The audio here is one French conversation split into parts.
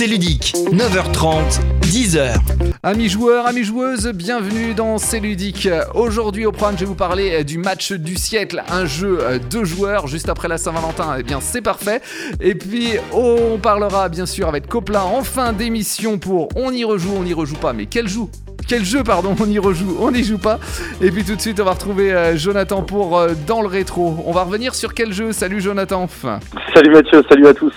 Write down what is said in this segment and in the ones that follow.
C'est ludique, 9h30, 10h. Amis joueurs, amis joueuses, bienvenue dans C'est ludique. Aujourd'hui au programme, je vais vous parler du match du siècle, un jeu de joueurs juste après la Saint-Valentin. Eh bien, c'est parfait. Et puis, on parlera bien sûr avec Copla en fin d'émission pour On y rejoue, on n'y rejoue pas, mais quel joue? Quel jeu, pardon, on y rejoue, on n'y joue pas. Et puis tout de suite, on va retrouver euh, Jonathan pour euh, Dans le rétro. On va revenir sur quel jeu? Salut Jonathan. Salut Mathieu, salut à tous.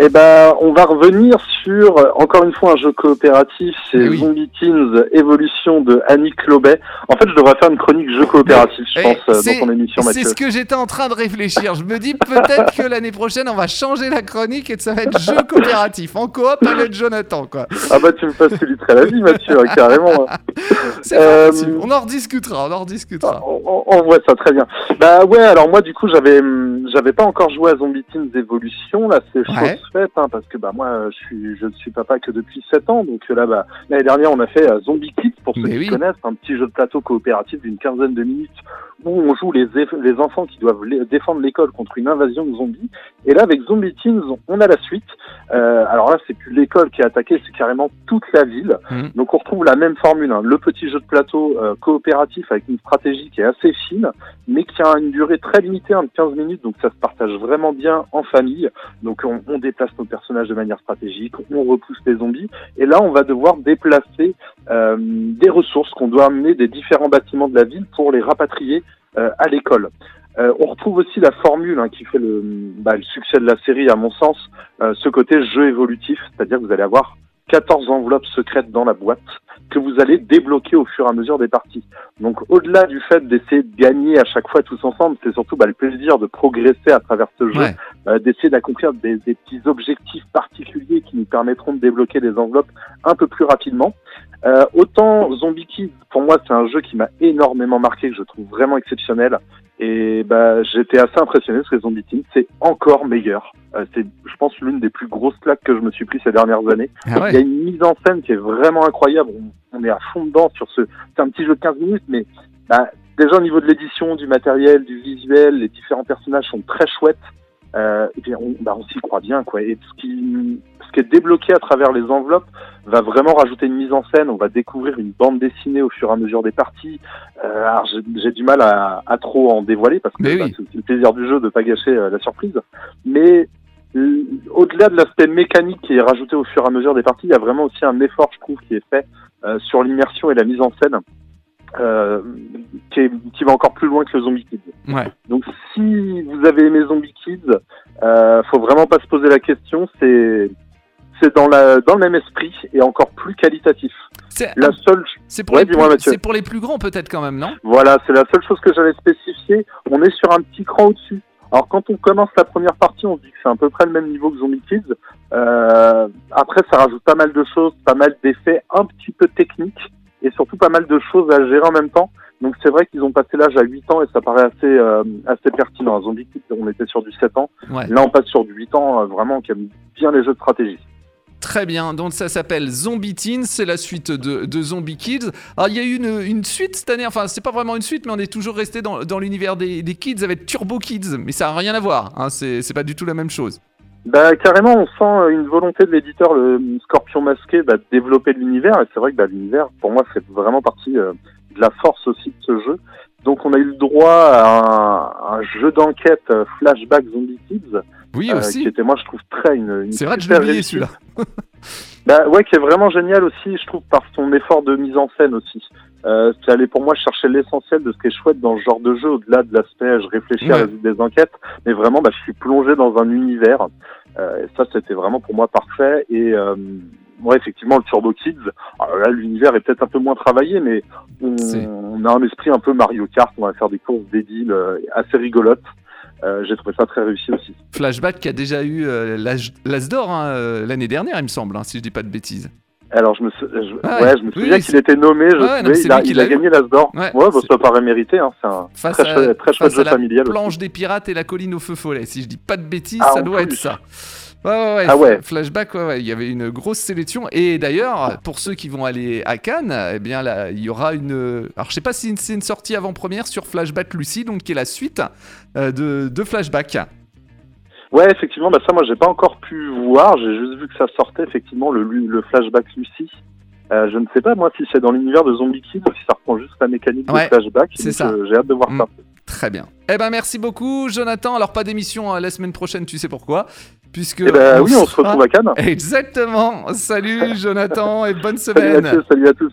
Eh ben, on va revenir sur euh, encore une fois un jeu coopératif, c'est oui. Zombie Teens Évolution de Annick Lobet. En fait, je devrais faire une chronique jeu coopératif, je Eh, pense, euh, c'est- dans ton émission, C'est Mathieu. ce que j'étais en train de réfléchir. Je me dis peut-être que l'année prochaine, on va changer la chronique et ça va être jeu coopératif en coop avec Jonathan, quoi. Ah bah, tu me faciliterais la vie, Mathieu, hein, carrément. C'est pas Euh. On en rediscutera, on en rediscutera. On, on- voit ça très bien. Bah ouais, alors moi du coup j'avais hum, j'avais pas encore joué à Zombie Teens Evolution, là c'est chose Hein, parce que bah moi je suis je ne suis papa que depuis 7 ans donc euh, là bah l'année dernière on a fait euh, Zombie Kids pour ceux Mais qui oui. connaissent, un petit jeu de plateau coopératif d'une quinzaine de minutes où on joue les les enfants qui doivent défendre l'école contre une invasion de zombies et là avec Zombie Teens on a la suite. Euh, alors là c'est plus l'école qui est attaquée, c'est carrément toute la ville. Mhm. Donc on retrouve la même formule, hein, le petit jeu de plateau euh, coopératif avec une stratégie qui est assez fine, mais qui a une durée très limitée, hein, de 15 minutes, donc ça se partage vraiment bien en famille. Donc on, on déplace nos personnages de manière stratégique, on repousse les zombies, et là on va devoir déplacer euh, des ressources qu'on doit amener des différents bâtiments de la ville pour les rapatrier euh, à l'école. Euh, on retrouve aussi la formule hein, qui fait le, bah, le succès de la série, à mon sens, ce côté jeu évolutif, c'est-à-dire que vous allez avoir 14 enveloppes secrètes dans la boîte que vous allez débloquer au fur et à mesure des parties. Donc au-delà du fait d'essayer de gagner à chaque fois tous ensemble, c'est surtout bah, le plaisir de progresser à travers ce jeu, Ouais. euh, d'essayer d'accomplir des, des petits objectifs particuliers qui nous permettront de débloquer des enveloppes un peu plus rapidement. Euh, autant Zombie Kids, pour moi, c'est un jeu qui m'a énormément marqué, que je trouve vraiment exceptionnel. Et bah, j'étais assez impressionné parce que Zombie Teens, c'est encore meilleur. Euh, c'est, je pense, l'une des plus grosses claques que je me suis pris ces dernières années. Ah Il y a ouais. une mise en scène qui est vraiment incroyable. On, on est à fond dedans sur ce. C'est un petit jeu de 15 minutes, mais bah, déjà au niveau de l'édition, du matériel, du visuel, les différents personnages sont très chouettes. Euh, et puis on, bah, on s'y croit bien, quoi. Et ce qui, ce qui est débloqué à travers les enveloppes va vraiment rajouter une mise en scène. On va découvrir une bande dessinée au fur et à mesure des parties. Euh, alors j'ai, du mal à, à trop en dévoiler parce que bah, oui. c'est le plaisir du jeu de pas gâcher euh, la surprise. Mais euh, au-delà de l'aspect mécanique qui est rajouté au fur et à mesure des parties, il y a vraiment aussi un effort, je trouve, qui est fait euh, sur l'immersion et la mise en scène, euh, qui, est- qui va encore plus loin que le Zombie Kids. Ouais. Donc, si vous avez aimé Zombie Kids, euh, faut vraiment pas se poser la question. C'est c'est dans la dans le même esprit et encore plus qualitatif. C'est La seule c'est pour, Ouais, c'est pour les plus grands peut-être quand même, non? Voilà, c'est la seule chose que j'avais spécifiée. On est sur un petit cran au-dessus. Alors quand on commence la première partie, on se dit que c'est à peu près le même niveau que Zombie Kids. Euh, après, ça rajoute pas mal de choses, pas mal d'effets un petit peu techniques et surtout pas mal de choses à gérer en même temps. Donc c'est vrai qu'ils ont passé l'âge à 8 ans et ça paraît assez euh, assez pertinent. À Zombie Kids, on était sur du 7 ans. Ouais. Là, on passe sur du 8 ans, euh, vraiment, qui aime bien les jeux de stratégie. Très bien, donc ça s'appelle Zombie Teens, c'est la suite de, de Zombie Kids. Alors il y a eu une, une suite cette année, enfin c'est pas vraiment une suite, mais on est toujours resté dans, dans l'univers des, des kids avec Turbo Kids, mais ça a rien à voir, hein, c'est pas du tout la même chose. Bah carrément, on sent euh, une volonté de l'éditeur, le Scorpion masqué, bah, de développer l'univers. Et c'est vrai que bah, l'univers, pour moi, fait vraiment partie euh, de la force aussi de ce jeu. Donc on a eu le droit à un, un jeu d'enquête euh, flashback Zombie Kids, Oui euh, aussi, qui était moi je trouve très une. une c'est vrai que je l'ai oublié celui-là. Bah ouais, qui est vraiment génial aussi, je trouve, par son effort de mise en scène aussi. Euh, c'est aller pour moi chercher l'essentiel de ce qui est chouette dans ce genre de jeu, au-delà de l'aspect je réfléchis à résoudre des enquêtes, mais vraiment bah, je suis plongé dans un univers. Euh, ça c'était vraiment pour moi parfait. Et euh, ouais, effectivement, le Turbo Kids, alors là l'univers est peut-être un peu moins travaillé, mais on, a un esprit un peu Mario Kart, on va faire des courses débiles euh, assez rigolotes. Euh, J'ai trouvé ça très réussi aussi. Flashback qui a déjà eu l'âge- l'As d'or hein, l'année dernière, il me semble, hein, si je dis pas de bêtises. Alors je me, sou- je, Ah ouais, ouais. je me Oui, souviens oui, qu'il était nommé, je ouais, non, il a, il a l'a gagné l'As d'or. Ouais, Ouais, bah, ça paraît mérité, hein, c'est un Face très, à, très chouette jeu la familial aussi. planche des pirates et la colline au feu follet, si je dis pas de bêtises, Ah, ça doit être ça. Ouais, ouais, ouais. Ah ouais. Flashback, ouais, ouais, il y avait une grosse sélection. Et d'ailleurs, pour ceux qui vont aller à Cannes, eh bien là, il y aura une. Alors, je sais pas si c'est une sortie avant-première sur Flashback Lucy, donc qui est la suite euh, de, de Flashback. Ouais, effectivement, bah ça, moi, j'ai pas encore pu voir. J'ai juste vu que ça sortait, effectivement, le, le flashback Lucie. Euh, je ne sais pas, moi, si c'est dans l'univers de Zombie Kid ou si ça reprend juste la mécanique du flashback. C'est ça. j'ai hâte de voir Mm. ça. Très bien. Eh ben merci beaucoup Jonathan. Alors pas d'émission euh, la semaine prochaine, tu sais pourquoi Puisque Eh ben oui, on se retrouve à Cannes. Exactement. Salut Jonathan et bonne Salut semaine. Mathieu, salut à tous.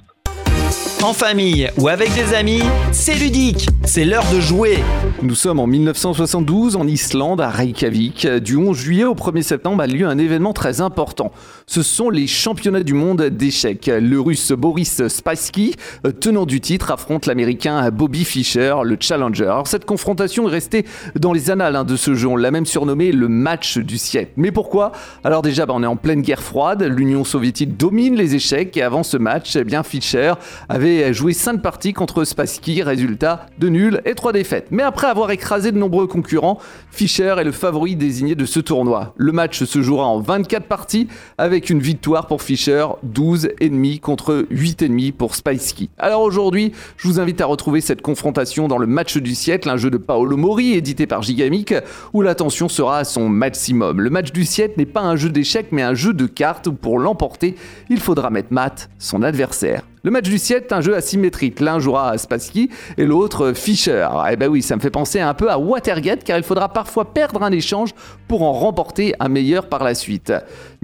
En famille ou avec des amis, c'est ludique. C'est l'heure de jouer. Nous sommes en 1972 en Islande, à Reykjavik. Du 11 juillet au 1er septembre a lieu un événement très important. Ce sont les championnats du monde d'échecs. Le russe Boris Spassky, euh, tenant du titre, affronte l'américain Bobby Fischer, le challenger. Alors, cette confrontation est restée dans les annales hein, de ce jeu. On l'a même surnommé le match du siècle. Mais pourquoi? Alors déjà, bah, on est en pleine guerre froide. L'Union soviétique domine les échecs et avant ce match, eh bien Fischer avait joué 5 parties contre Spassky. Résultat de nul et 3 défaites. Mais après avoir écrasé de nombreux concurrents, Fischer est le favori désigné de ce tournoi. Le match se jouera en 24 parties avec une victoire pour Fischer, 12 ennemis contre 8 ennemis pour Spassky. Alors aujourd'hui, je vous invite à retrouver cette confrontation dans le match du siècle, un jeu de Paolo Mori édité par Gigamic où la tension sera à son maximum. Le match du siècle n'est pas un jeu d'échecs mais un jeu de cartes où pour l'emporter, il faudra mettre mat son adversaire. Le match du siècle est un jeu asymétrique. L'un jouera à Spassky et l'autre Fischer. Eh ben oui, ça me fait penser un peu à Watergate car il faudra parfois perdre un échange pour en remporter un meilleur par la suite.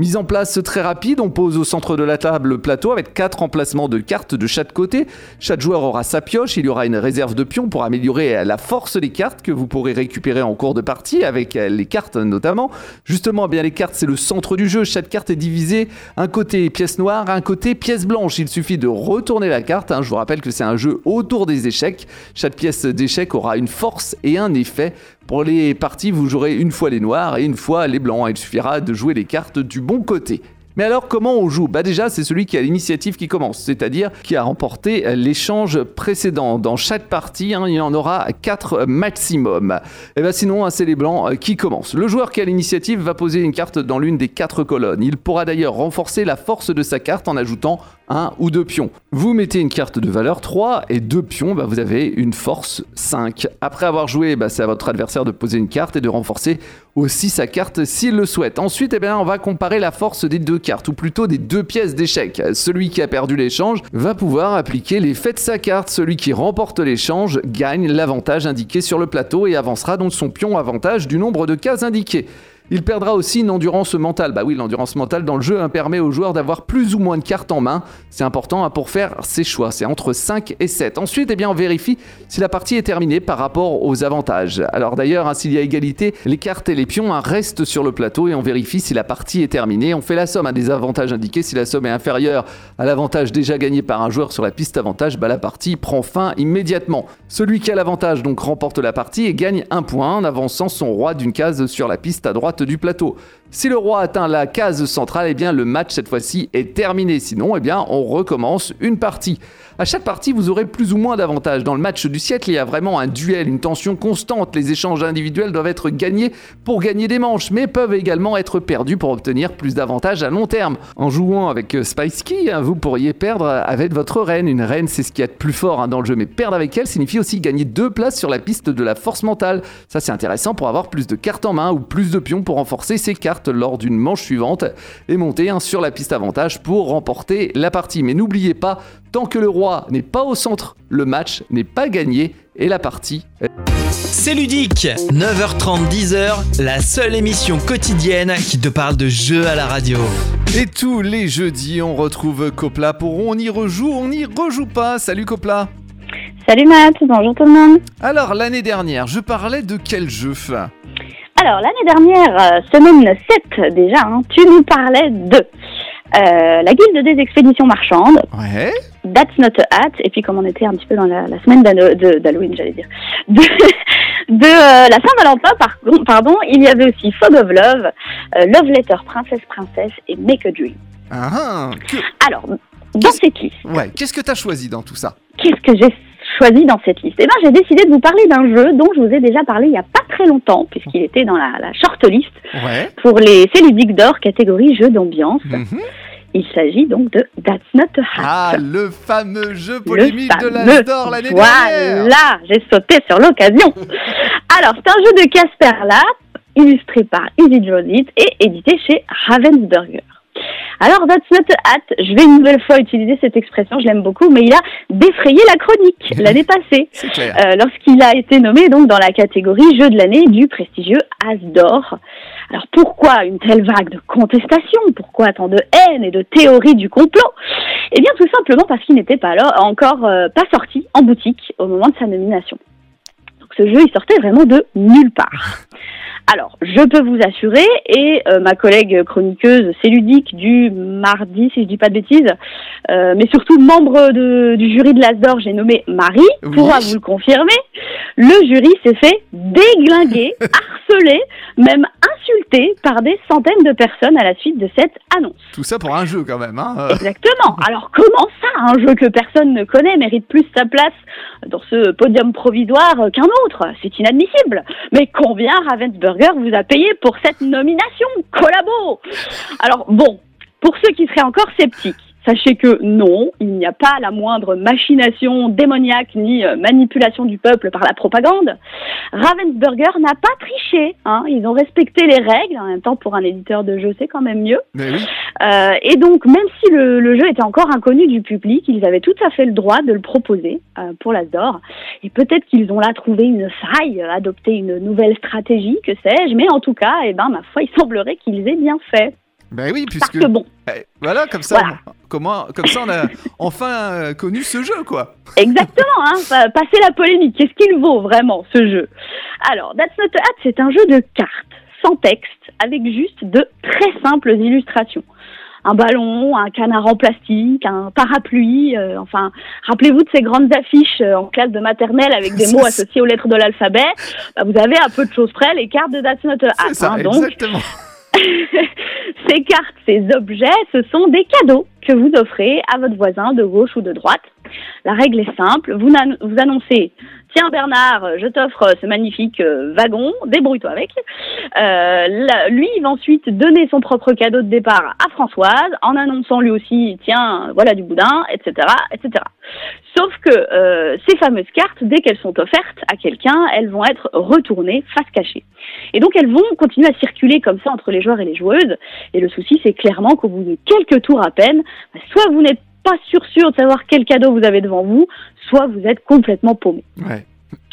Mise en place très rapide, on pose au centre de la table le plateau avec quatre emplacements de cartes de chaque côté. Chaque joueur aura sa pioche, il y aura une réserve de pions pour améliorer la force des cartes que vous pourrez récupérer en cours de partie avec les cartes notamment. Justement, eh bien les cartes c'est le centre du jeu. Chaque carte est divisée un côté pièce noire, un côté pièce blanche. Il suffit de retourner la carte. hein. Je vous rappelle que c'est un jeu autour des échecs. Chaque pièce d'échec aura une force et un effet. Pour les parties, vous jouerez une fois les noirs et une fois les blancs. Il suffira de jouer les cartes du bon côté. Mais alors comment on joue? Bah déjà c'est celui qui a l'initiative qui commence, c'est-à-dire qui a remporté l'échange précédent. Dans chaque partie, hein, il y en aura 4 maximum. Et bah sinon hein, c'est les blancs qui commencent. Le joueur qui a l'initiative va poser une carte dans l'une des quatre colonnes. Il pourra d'ailleurs renforcer la force de sa carte en ajoutant un ou deux pions. Vous mettez une carte de valeur 3 et deux pions, bah, vous avez une force 5. Après avoir joué, bah, c'est à votre adversaire de poser une carte et de renforcer aussi sa carte s'il le souhaite. Ensuite, eh bien, on va comparer la force des deux cartes, ou plutôt des deux pièces d'échec. Celui qui a perdu l'échange va pouvoir appliquer l'effet de sa carte. Celui qui remporte l'échange gagne l'avantage indiqué sur le plateau et avancera donc son pion avantage du nombre de cases indiquées. Il perdra aussi une endurance mentale. Bah oui, l'endurance mentale dans le jeu permet aux joueurs d'avoir plus ou moins de cartes en main. C'est important hein, pour faire ses choix. C'est entre 5 et 7. Ensuite, eh bien, on vérifie si la partie est terminée par rapport aux avantages. Alors d'ailleurs, hein, s'il y a égalité, les cartes et les pions hein, restent sur le plateau et on vérifie si la partie est terminée. On fait la somme hein, des avantages indiqués. Si la somme est inférieure à l'avantage déjà gagné par un joueur sur la piste avantage, bah, la partie prend fin immédiatement. Celui qui a l'avantage donc remporte la partie et gagne un point en avançant son roi d'une case sur la piste à droite du plateau. Si le roi atteint la case centrale, eh bien le match cette fois-ci est terminé. Sinon, eh bien on recommence une partie. À chaque partie, vous aurez plus ou moins d'avantages. Dans le match du siècle, il y a vraiment un duel, une tension constante. Les échanges individuels doivent être gagnés pour gagner des manches, mais peuvent également être perdus pour obtenir plus d'avantages à long terme. En jouant avec euh, Spice Key, hein, vous pourriez perdre avec votre reine. Une reine, c'est ce qu'il y a de plus fort hein, dans le jeu, mais perdre avec elle signifie aussi gagner deux places sur la piste de la force mentale. Ça, c'est intéressant pour avoir plus de cartes en main ou plus de pions pour renforcer ses cartes lors d'une manche suivante et monter hein, sur la piste avantage pour remporter la partie. Mais n'oubliez pas, tant que le roi n'est pas au centre, le match n'est pas gagné et la partie C'est ludique. 9h30, 10h, la seule émission quotidienne qui te parle de jeux à la radio. Et tous les jeudis, on retrouve Copla pour On y rejoue, on n'y rejoue pas. Salut Copla. Salut Matt, bonjour tout le monde. Alors, l'année dernière, je parlais de quel jeu Alors, l'année dernière, euh, semaine 7 déjà, hein, tu nous parlais de euh, la guilde des expéditions marchandes, Ouais. That's Not a Hat, et puis comme on était un petit peu dans la, la semaine d'Halloween, j'allais dire, de, de euh, la Saint-Valentin, par, pardon, il y avait aussi Fog of Love, euh, Love Letter Princesse Princesse et Make a Dream. Ah, ah, que- Alors, dans cette liste, Ouais, qu'est-ce que t'as choisi dans tout ça? Qu'est-ce que j'ai choisi dans cette liste Eh bien, j'ai décidé de vous parler d'un jeu dont je vous ai déjà parlé il n'y a pas très longtemps, puisqu'il était dans la, la shortlist Ouais. pour les Céludiques d'or catégorie jeu d'ambiance. Mhm. Il s'agit donc de That's Not a Hat. Ah, le fameux jeu polémique de l'As d'or l'année dernière. Voilà, j'ai sauté sur l'occasion. Alors, c'est un jeu de Casper Lab, illustré par Easy It et édité chez Ravensburger. Alors, That's Not a Hat, je vais une nouvelle fois utiliser cette expression, je l'aime beaucoup, mais il a défrayé la chronique l'année passée, euh, lorsqu'il a été nommé donc dans la catégorie jeu de l'année du prestigieux As d'or. Alors pourquoi une telle vague de contestation? Pourquoi tant de haine et de théories du complot? Eh bien tout simplement parce qu'il n'était pas là, encore euh, pas sorti en boutique au moment de sa nomination. Ce jeu il sortait vraiment de nulle part. Alors, je peux vous assurer, et euh, ma collègue chroniqueuse Céludique du mardi, si je dis pas de bêtises, euh, mais surtout membre du jury de l'Asdor, j'ai nommé Marie, pourra vous le confirmer, le jury s'est fait déglinguer, harceler, même insulter par des centaines de personnes à la suite de cette annonce. Tout ça pour un jeu quand même, hein Exactement. Alors comment ça, un jeu que personne ne connaît mérite plus sa place dans ce podium provisoire qu'un autre? C'est inadmissible. Mais combien Ravensburger vous a payé pour cette nomination? Collabo Alors bon, pour ceux qui seraient encore sceptiques, Sachez que non, il n'y a pas la moindre machination démoniaque ni euh, manipulation du peuple par la propagande. Ravensburger n'a pas triché. Hein. Ils ont respecté les règles. En même temps, pour un éditeur de jeu, c'est quand même mieux. Euh, et donc, même si le, jeu était encore inconnu du public, ils avaient tout à fait le droit de le proposer euh, pour l'Asdor. Et peut-être qu'ils ont là trouvé une faille, adopté une nouvelle stratégie, que sais-je. Mais en tout cas, eh ben, ma foi, il semblerait qu'ils aient bien fait. Ben oui, puisque. Parce que bon. Eh, voilà, comme ça, comment, comme ça, on a enfin euh, connu ce jeu, quoi. Exactement, hein, passer la polémique. Qu'est-ce qu'il vaut vraiment, ce jeu? Alors, That's Not a Hat, c'est un jeu de cartes, sans texte, avec juste de très simples illustrations. Un ballon, un canard en plastique, un parapluie, euh, enfin, rappelez-vous de ces grandes affiches euh, en classe de maternelle avec des mots associés aux lettres de l'alphabet. Bah, vous avez à peu de choses près les cartes de That's Not a Hat. Hein, donc, exactement. ces cartes, ces objets, ce sont des cadeaux que vous offrez à votre voisin de gauche ou de droite. La règle est simple, vous, vous annoncez Tiens Bernard, je t'offre ce magnifique euh, wagon, débrouille-toi avec. Euh, lui, il va ensuite donner son propre cadeau de départ à Françoise en annonçant lui aussi, tiens, voilà du boudin, etc., etc. Sauf que euh, ces fameuses cartes, dès qu'elles sont offertes à quelqu'un, elles vont être retournées face cachée. Et donc elles vont continuer à circuler comme ça entre les joueurs et les joueuses. Et le souci, c'est clairement qu'au bout de quelques tours à peine, soit vous n'êtes pas sûr de savoir quel cadeau vous avez devant vous, soit vous êtes complètement paumé.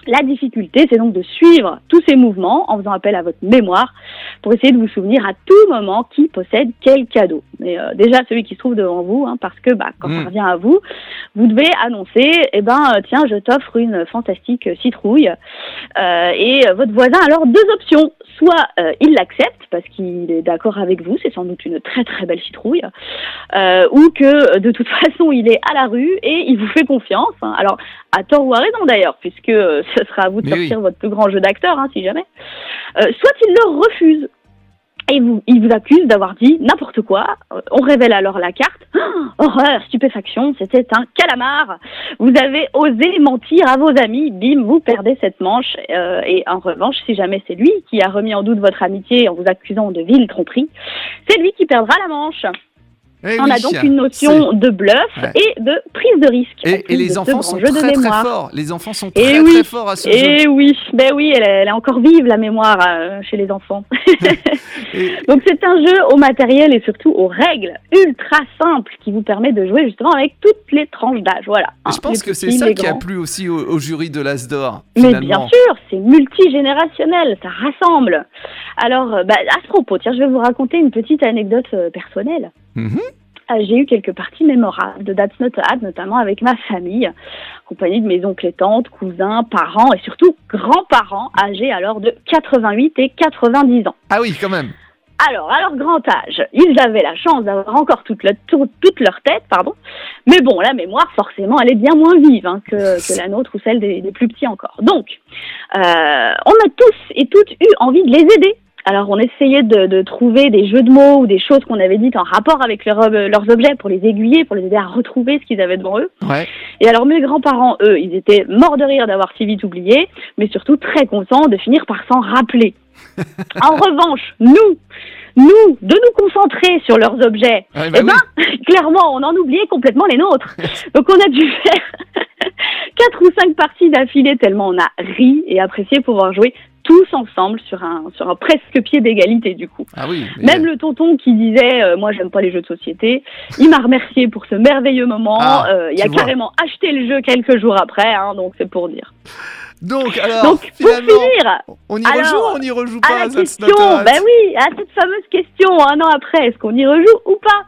La difficulté, c'est donc de suivre tous ces mouvements en faisant appel à votre mémoire pour essayer de vous souvenir à tout moment qui possède quel cadeau. Mais euh, déjà celui qui se trouve devant vous, hein, parce que bah, quand ça mm. revient à vous, vous devez annoncer, eh ben euh, tiens, je t'offre une fantastique citrouille. Euh, et votre voisin alors deux options. Soit il l'accepte parce qu'il est d'accord avec vous, c'est sans doute une très très belle citrouille, ou que de toute façon il est à la rue et il vous fait confiance. Hein. Alors à tort ou à raison d'ailleurs, puisque ce sera à vous de sortir votre plus grand jeu d'acteur, hein, si jamais. soit il le refuse et vous, il vous accuse d'avoir dit n'importe quoi. Euh, on révèle alors la carte. Oh, horreur, stupéfaction, c'était un calamar. Vous avez osé mentir à vos amis. Bim, vous perdez cette manche. Euh, et en revanche, si jamais c'est lui qui a remis en doute votre amitié en vous accusant de ville tromperie, c'est lui qui perdra la manche. Eh on a donc une notion de bluff et de prise de risque. Et, les enfants sont très, très forts. Les enfants sont très, très forts à ce et oui, ben oui, elle, est encore vive la mémoire euh, chez les enfants. donc c'est un jeu au matériel et surtout aux règles ultra simples qui vous permet de jouer justement avec toutes les tranches d'âge. Voilà. je pense que c'est ça qui a plu aussi au, jury de l'Asdor. Mais bien sûr, c'est multigénérationnel, ça rassemble. Alors, bah, à ce propos, tiens, je vais vous raconter une petite anecdote euh, personnelle. Euh, j'ai eu quelques parties mémorables de That's Not Ad, notamment avec ma famille, accompagnée de mes oncles et tantes, cousins, parents et surtout grands-parents âgés alors de 88 et 90 ans. Ah oui, quand même. Alors, à leur grand âge, ils avaient la chance d'avoir encore toute, toute, leur tête, pardon. Mais bon, la mémoire, forcément, elle est bien moins vive hein, que, la nôtre ou celle des, plus petits encore. Donc, euh, on a tous et toutes eu envie de les aider alors on essayait de, trouver des jeux de mots ou des choses qu'on avait dites en rapport avec euh, leurs objets pour les aiguiller, pour les aider à retrouver ce qu'ils avaient devant eux. Et alors mes grands-parents, eux, ils étaient morts de rire d'avoir si vite oublié, mais surtout très contents de finir par s'en rappeler. en revanche, nous, nous, de nous concentrer sur leurs objets, bah eh ben, clairement, on en oubliait complètement les nôtres. Donc on a dû faire quatre ou cinq parties d'affilée tellement on a ri et apprécié pouvoir jouer tous ensemble sur un, sur un presque pied d'égalité du coup. Ah oui. Même le tonton qui disait euh, moi j'aime pas les jeux de société, il m'a remercié pour ce merveilleux moment. Ah, Euh, il a vois. carrément acheté le jeu quelques jours après, hein, donc c'est pour dire. Donc, alors, donc pour finir, on y alors, rejoue ou on y rejoue pas à la question, ben oui, à cette fameuse question, un an après, est-ce qu'on y rejoue ou pas?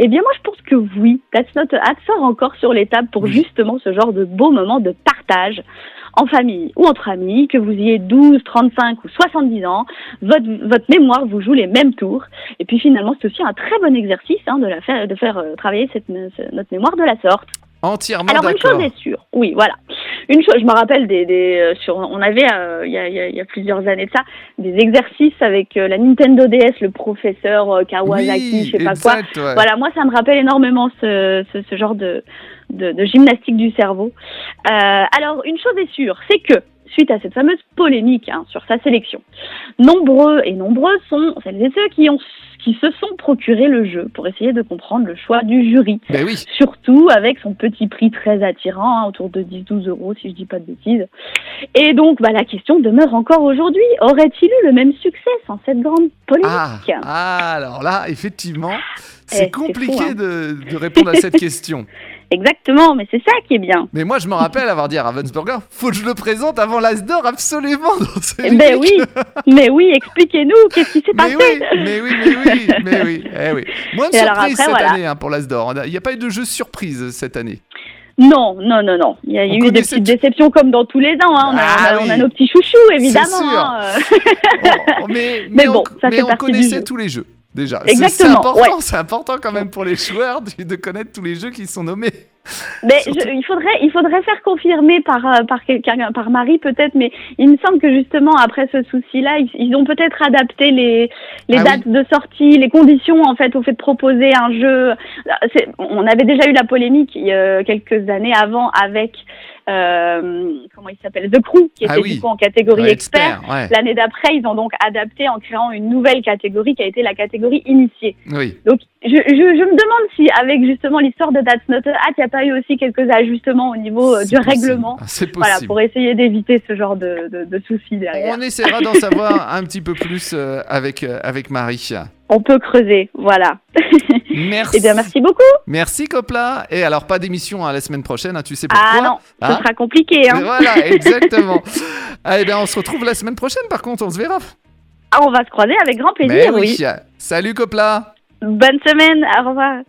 Eh bien, moi, je pense que oui. That's Not a Hat sort encore sur les tables pour Oui. justement ce genre de beau moment de partage en famille ou entre amis, que vous ayez 12, 35 ou 70 ans, votre, votre mémoire vous joue les mêmes tours. Et puis finalement, c'est aussi un très bon exercice hein, de, la faire, de faire euh, travailler cette, notre mémoire de la sorte. Entièrement Alors une chose est sûre, oui, voilà. Une chose, je me rappelle des, des euh, sur, on avait euh, il y, a, il y a- il y a plusieurs années de ça des exercices avec euh, la Nintendo DS, le professeur euh, Kawasaki, oui, je sais pas quoi. ouais. Voilà, moi ça me rappelle énormément ce, ce, ce genre de, de, de gymnastique du cerveau. Euh, alors une chose est sûre, c'est que suite à cette fameuse polémique hein, sur sa sélection, nombreux et nombreuses sont celles et ceux qui ont qui se sont procuré le jeu pour essayer de comprendre le choix du jury Ben oui. surtout avec son petit prix très attirant, hein, autour de 10-12 euros si je dis pas de bêtises. Et donc, bah, la question demeure encore aujourd'hui. Aurait-il eu le même succès sans cette grande polémique Ah, ah, alors là, effectivement, Eh, c'est compliqué fou, hein. de, de répondre à cette question. Exactement, mais c'est ça qui est bien. Mais moi, je me rappelle avoir dit à Ravensburger, faut que je le présente avant l'Asdor, absolument. Dans ce Eh ben oui, mais oui, expliquez-nous, qu'est-ce qui s'est Mais passé oui, mais oui, mais oui, mais oui, eh oui. Moins de Et après, cette voilà. année hein, pour l'Asdor. Il n'y a pas eu de jeu surprise cette année. Non, non, non, non. Il y a On eu des petites déceptions comme dans tous les ans. hein. On, a, Ah on a- on a oui. nos petits chouchous, évidemment. sûr. hein. Oh, mais, Mais on, bon, ça mais fait on partie du connaissait jeu. tous les jeux déjà. C'est- important, ouais. c'est important quand même pour les joueurs de, de connaître tous les jeux qui sont nommés. Mais je- il faudrait, il faudrait faire confirmer par euh, par quelqu'un, par Marie peut-être, mais il me semble que justement après ce souci-là, ils, ils ont peut-être adapté les les Ah dates de sortie, les conditions en fait au fait de proposer un jeu. On avait déjà eu la polémique il y a quelques années avant avec euh, comment il s'appelle The Crew qui était Ah oui. du coup en catégorie Ouais, expert. ouais. L'année d'après, ils ont donc adapté en créant une nouvelle catégorie qui a été la catégorie initiée. Oui. Donc, je, je, je me demande si, avec justement l'histoire de That's Not a Hat, il n'y a pas eu aussi quelques ajustements au niveau euh, du possible. règlement. Ah, Voilà, pour essayer d'éviter ce genre de, de, de soucis derrière. On essaiera d'en savoir un petit peu plus euh, avec, euh, avec Marie. On peut creuser, voilà. Merci. Eh bien, merci beaucoup. Merci Copla. Et alors, pas d'émission hein, la semaine prochaine, hein, tu sais pourquoi Ah non, ce Hein sera compliqué. Hein. Voilà, exactement. ah, eh bien, on se retrouve la semaine prochaine, par contre, on se verra. Ah, on va se croiser avec grand Mais plaisir, oui. Salut Copla. Bonne semaine, au revoir.